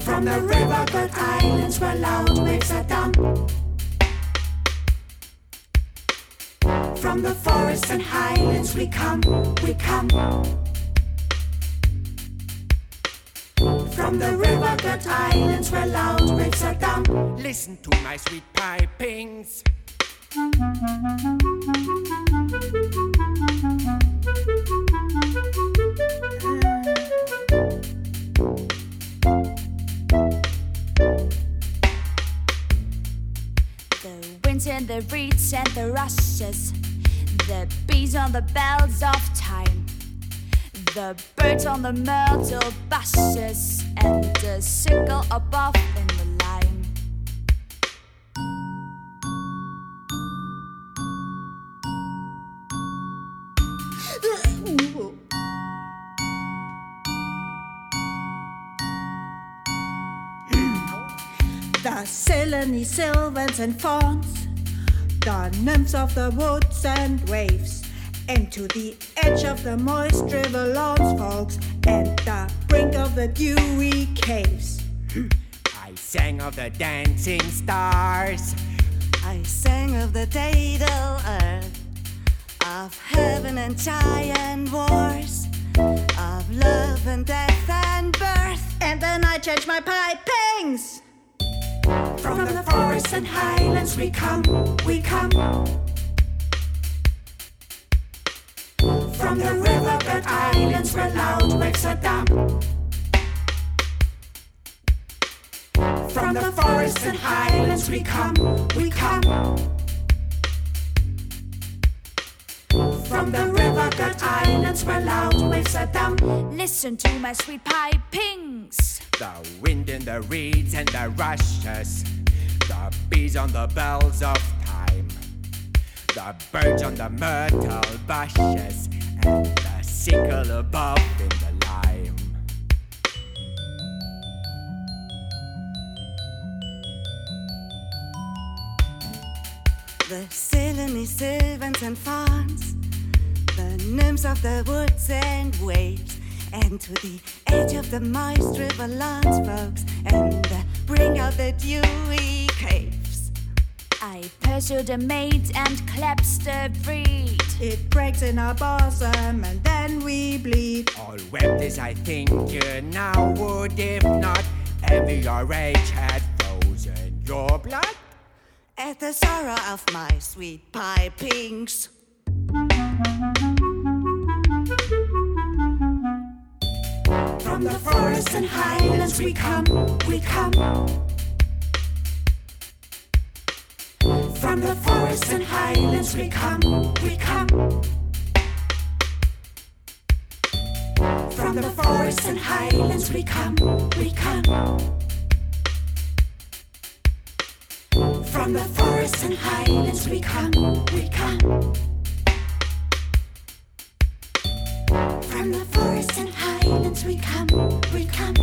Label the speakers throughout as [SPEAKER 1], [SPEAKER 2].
[SPEAKER 1] From the river good islands where loud waves are dumb. From the forests and highlands we come, we come. From the river good islands where loud waves are dumb.
[SPEAKER 2] Listen to my sweet pipings.
[SPEAKER 3] The winds and the reeds and the rushes, the bees on the bells of thyme, the birds on the myrtle bushes, and the cicale above The
[SPEAKER 4] Sileni sylvans and fawns, the nymphs of the woods and waves, and to the edge of the moist river lawns, folks, and the brink of the dewy caves.
[SPEAKER 2] I sang of the dancing stars.
[SPEAKER 5] I sang of the daedal earth, of heaven and giant wars, of love and death and birth.
[SPEAKER 4] And then I change my pipings.
[SPEAKER 1] From the forests and highlands we come, we come. From the river good islands where loud waves are dumb. From the forests and highlands we come, we come. Good islands where loud waves are dumb.
[SPEAKER 3] Listen to my sweet pipings.
[SPEAKER 2] The wind in the reeds and the rushes. The bees on the bells of thyme. The birds on the myrtle bushes. And the cicale above in the lime.
[SPEAKER 5] The Sileni sylvans and fawns, the nymphs of the woods and waves, and to the edge of the moist river lawns, folks, and the brink of the dewy caves.
[SPEAKER 3] I pursue the maid and claps the reed.
[SPEAKER 4] It breaks in our bosom, and then we bleed.
[SPEAKER 2] All wept as I think you now would if not envy your rage had frozen your blood.
[SPEAKER 5] At the sorrow of my sweet pipings.
[SPEAKER 1] From the forests and highlands we come, we come. From the forests and highlands we come, we come. From the forests and highlands we come, we come. From the forests and highlands we come, we come. From the we come, we come.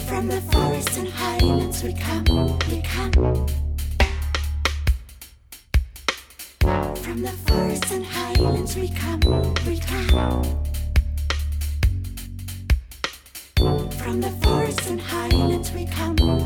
[SPEAKER 1] From the forests and highlands we come, we come. From the forests and highlands we come, we come. From the forests and highlands we come.